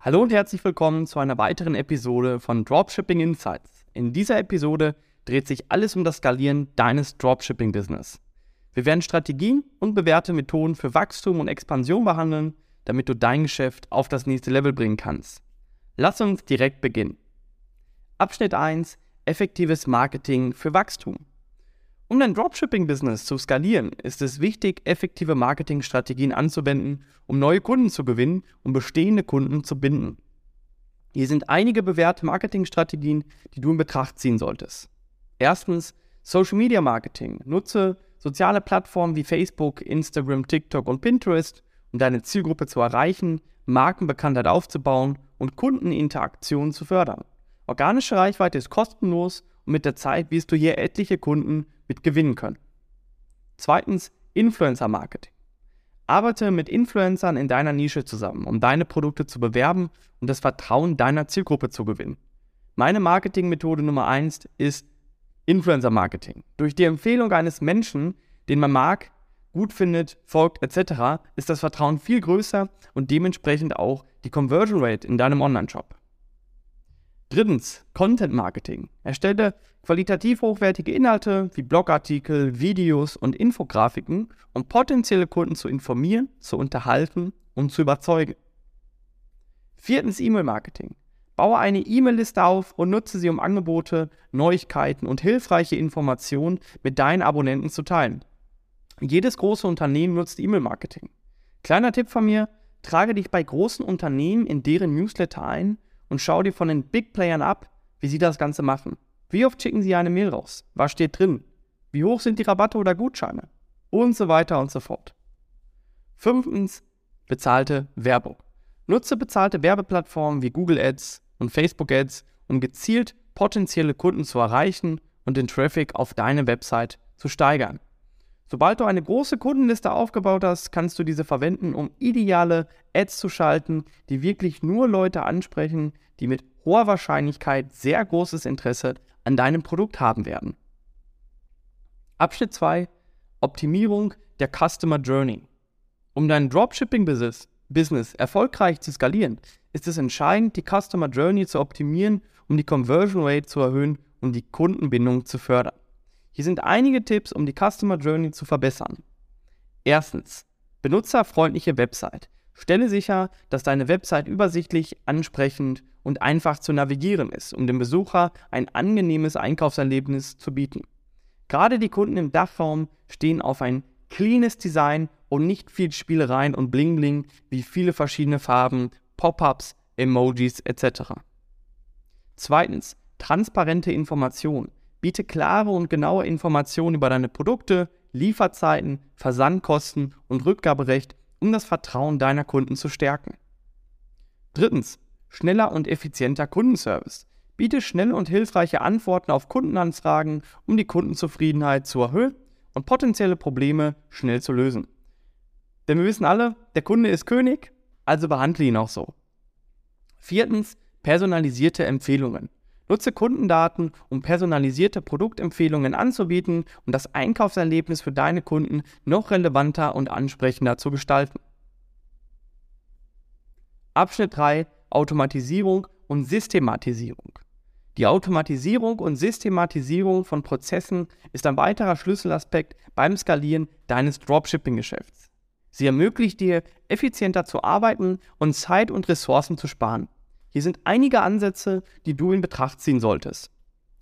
Hallo und herzlich willkommen zu einer weiteren Episode von Dropshipping Insights. In dieser Episode dreht sich alles um das Skalieren deines Dropshipping-Business. Wir werden Strategien und bewährte Methoden für Wachstum und Expansion behandeln, damit du dein Geschäft auf das nächste Level bringen kannst. Lass uns direkt beginnen. Abschnitt 1. Effektives Marketing für Wachstum. Um dein Dropshipping-Business zu skalieren, ist es wichtig, effektive Marketingstrategien anzuwenden, um neue Kunden zu gewinnen und bestehende Kunden zu binden. Hier sind einige bewährte Marketingstrategien, die du in Betracht ziehen solltest. Erstens Social Media Marketing. Nutze soziale Plattformen wie Facebook, Instagram, TikTok und Pinterest, um deine Zielgruppe zu erreichen, Markenbekanntheit aufzubauen und Kundeninteraktion zu fördern. Organische Reichweite ist kostenlos und mit der Zeit wirst du hier etliche Kunden mit gewinnen können. Zweitens, Influencer Marketing. Arbeite mit Influencern in deiner Nische zusammen, um deine Produkte zu bewerben und das Vertrauen deiner Zielgruppe zu gewinnen. Meine Marketingmethode Nummer eins ist Influencer Marketing. Durch die Empfehlung eines Menschen, den man mag, gut findet, folgt etc., ist das Vertrauen viel größer und dementsprechend auch die Conversion Rate in deinem Online-Shop. Drittens, Content Marketing. Erstelle qualitativ hochwertige Inhalte wie Blogartikel, Videos und Infografiken, um potenzielle Kunden zu informieren, zu unterhalten und zu überzeugen. Viertens, E-Mail Marketing. Baue eine E-Mail-Liste auf und nutze sie, um Angebote, Neuigkeiten und hilfreiche Informationen mit deinen Abonnenten zu teilen. Jedes große Unternehmen nutzt E-Mail-Marketing. Kleiner Tipp von mir, trage dich bei großen Unternehmen in deren Newsletter ein und schau dir von den Big Playern ab, wie sie das Ganze machen. Wie oft schicken sie eine Mail raus? Was steht drin? Wie hoch sind die Rabatte oder Gutscheine? Und so weiter und so fort. Fünftens, bezahlte Werbung. Nutze bezahlte Werbeplattformen wie Google Ads und Facebook Ads, um gezielt potenzielle Kunden zu erreichen und den Traffic auf deine Website zu steigern. Sobald du eine große Kundenliste aufgebaut hast, kannst du diese verwenden, um ideale Ads zu schalten, die wirklich nur Leute ansprechen, die mit hoher Wahrscheinlichkeit sehr großes Interesse an deinem Produkt haben werden. Abschnitt 2. Optimierung der Customer Journey. Um dein Dropshipping-Business erfolgreich zu skalieren, ist es entscheidend, die Customer Journey zu optimieren, um die Conversion Rate zu erhöhen und die Kundenbindung zu fördern. Hier sind einige Tipps, um die Customer Journey zu verbessern. Erstens, benutzerfreundliche Website. Stelle sicher, dass deine Website übersichtlich, ansprechend und einfach zu navigieren ist, um dem Besucher ein angenehmes Einkaufserlebnis zu bieten. Gerade die Kunden im Dachraum stehen auf ein cleanes Design und nicht viel Spielereien und Bling-Bling wie viele verschiedene Farben, Pop-ups, Emojis etc. Zweitens, transparente Information. Biete klare und genaue Informationen über deine Produkte, Lieferzeiten, Versandkosten und Rückgaberecht, um das Vertrauen deiner Kunden zu stärken. Drittens, schneller und effizienter Kundenservice. Biete schnelle und hilfreiche Antworten auf Kundenanfragen, um die Kundenzufriedenheit zu erhöhen und potenzielle Probleme schnell zu lösen. Denn wir wissen alle, der Kunde ist König, also behandle ihn auch so. Viertens, personalisierte Empfehlungen. Nutze Kundendaten, um personalisierte Produktempfehlungen anzubieten und das Einkaufserlebnis für deine Kunden noch relevanter und ansprechender zu gestalten. Abschnitt 3 Automatisierung und Systematisierung. Die Automatisierung und Systematisierung von Prozessen ist ein weiterer Schlüsselaspekt beim Skalieren deines Dropshipping-Geschäfts. Sie ermöglicht dir, effizienter zu arbeiten und Zeit und Ressourcen zu sparen. Hier sind einige Ansätze, die du in Betracht ziehen solltest.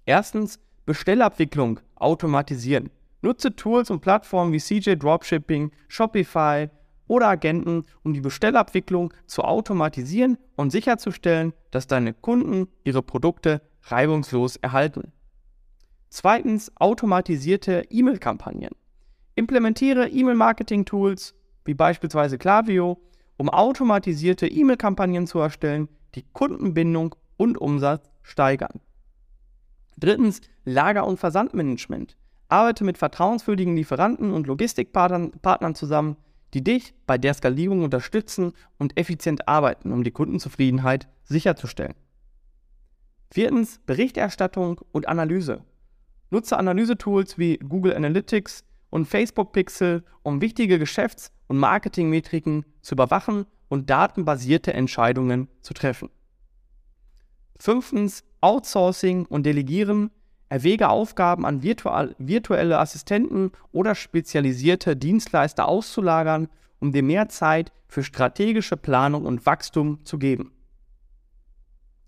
Erstens, Bestellabwicklung automatisieren. Nutze Tools und Plattformen wie CJ Dropshipping, Shopify oder Agenten, um die Bestellabwicklung zu automatisieren und sicherzustellen, dass deine Kunden ihre Produkte reibungslos erhalten. Zweitens, automatisierte E-Mail-Kampagnen. Implementiere E-Mail-Marketing-Tools wie beispielsweise Klaviyo, um automatisierte E-Mail-Kampagnen zu erstellen, die Kundenbindung und Umsatz steigern. Drittens, Lager- und Versandmanagement. Arbeite mit vertrauenswürdigen Lieferanten und Logistikpartnern zusammen, die dich bei der Skalierung unterstützen und effizient arbeiten, um die Kundenzufriedenheit sicherzustellen. Viertens, Berichterstattung und Analyse. Nutze Analysetools wie Google Analytics und Facebook Pixel, um wichtige Geschäfts- und Marketingmetriken zu überwachen und datenbasierte Entscheidungen zu treffen. Fünftens, Outsourcing und Delegieren. Erwäge Aufgaben an virtuelle Assistenten oder spezialisierte Dienstleister auszulagern, um dir mehr Zeit für strategische Planung und Wachstum zu geben.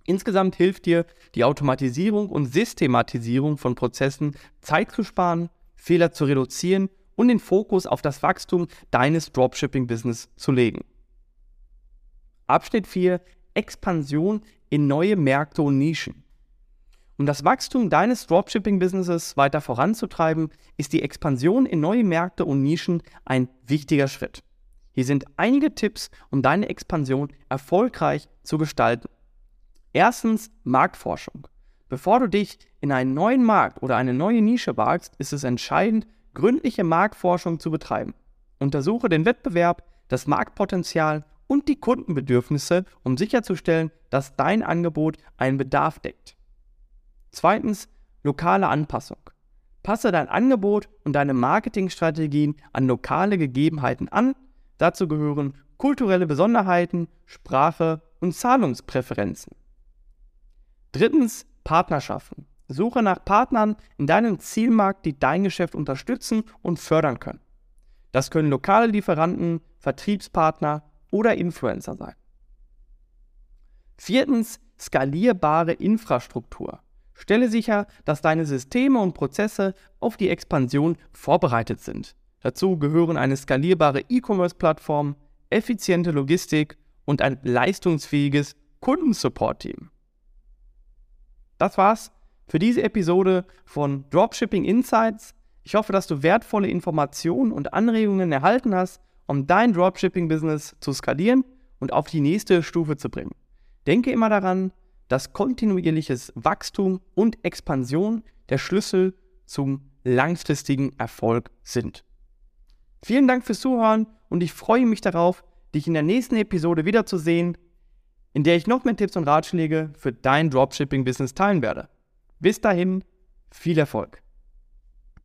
Insgesamt hilft dir die Automatisierung und Systematisierung von Prozessen Zeit zu sparen, Fehler zu reduzieren und den Fokus auf das Wachstum deines Dropshipping-Business zu legen. Abschnitt 4. Expansion in neue Märkte und Nischen. Um das Wachstum deines Dropshipping-Businesses weiter voranzutreiben, ist die Expansion in neue Märkte und Nischen ein wichtiger Schritt. Hier sind einige Tipps, um deine Expansion erfolgreich zu gestalten. Erstens Marktforschung. Bevor du dich in einen neuen Markt oder eine neue Nische wagst, ist es entscheidend, gründliche Marktforschung zu betreiben. Untersuche den Wettbewerb, das Marktpotenzial und die Kundenbedürfnisse, um sicherzustellen, dass dein Angebot einen Bedarf deckt. Zweitens, lokale Anpassung. Passe dein Angebot und deine Marketingstrategien an lokale Gegebenheiten an. Dazu gehören kulturelle Besonderheiten, Sprache und Zahlungspräferenzen. Drittens, Partnerschaften. Suche nach Partnern in deinem Zielmarkt, die dein Geschäft unterstützen und fördern können. Das können lokale Lieferanten, Vertriebspartner oder Influencer sein. Viertens, skalierbare Infrastruktur. Stelle sicher, dass deine Systeme und Prozesse auf die Expansion vorbereitet sind. Dazu gehören eine skalierbare E-Commerce-Plattform, effiziente Logistik und ein leistungsfähiges Kundensupport-Team. Das war's für diese Episode von Dropshipping Insights. Ich hoffe, dass du wertvolle Informationen und Anregungen erhalten hast, um dein Dropshipping-Business zu skalieren und auf die nächste Stufe zu bringen. Denke immer daran, dass kontinuierliches Wachstum und Expansion der Schlüssel zum langfristigen Erfolg sind. Vielen Dank fürs Zuhören und ich freue mich darauf, dich in der nächsten Episode wiederzusehen, in der ich noch mehr Tipps und Ratschläge für dein Dropshipping-Business teilen werde. Bis dahin, viel Erfolg!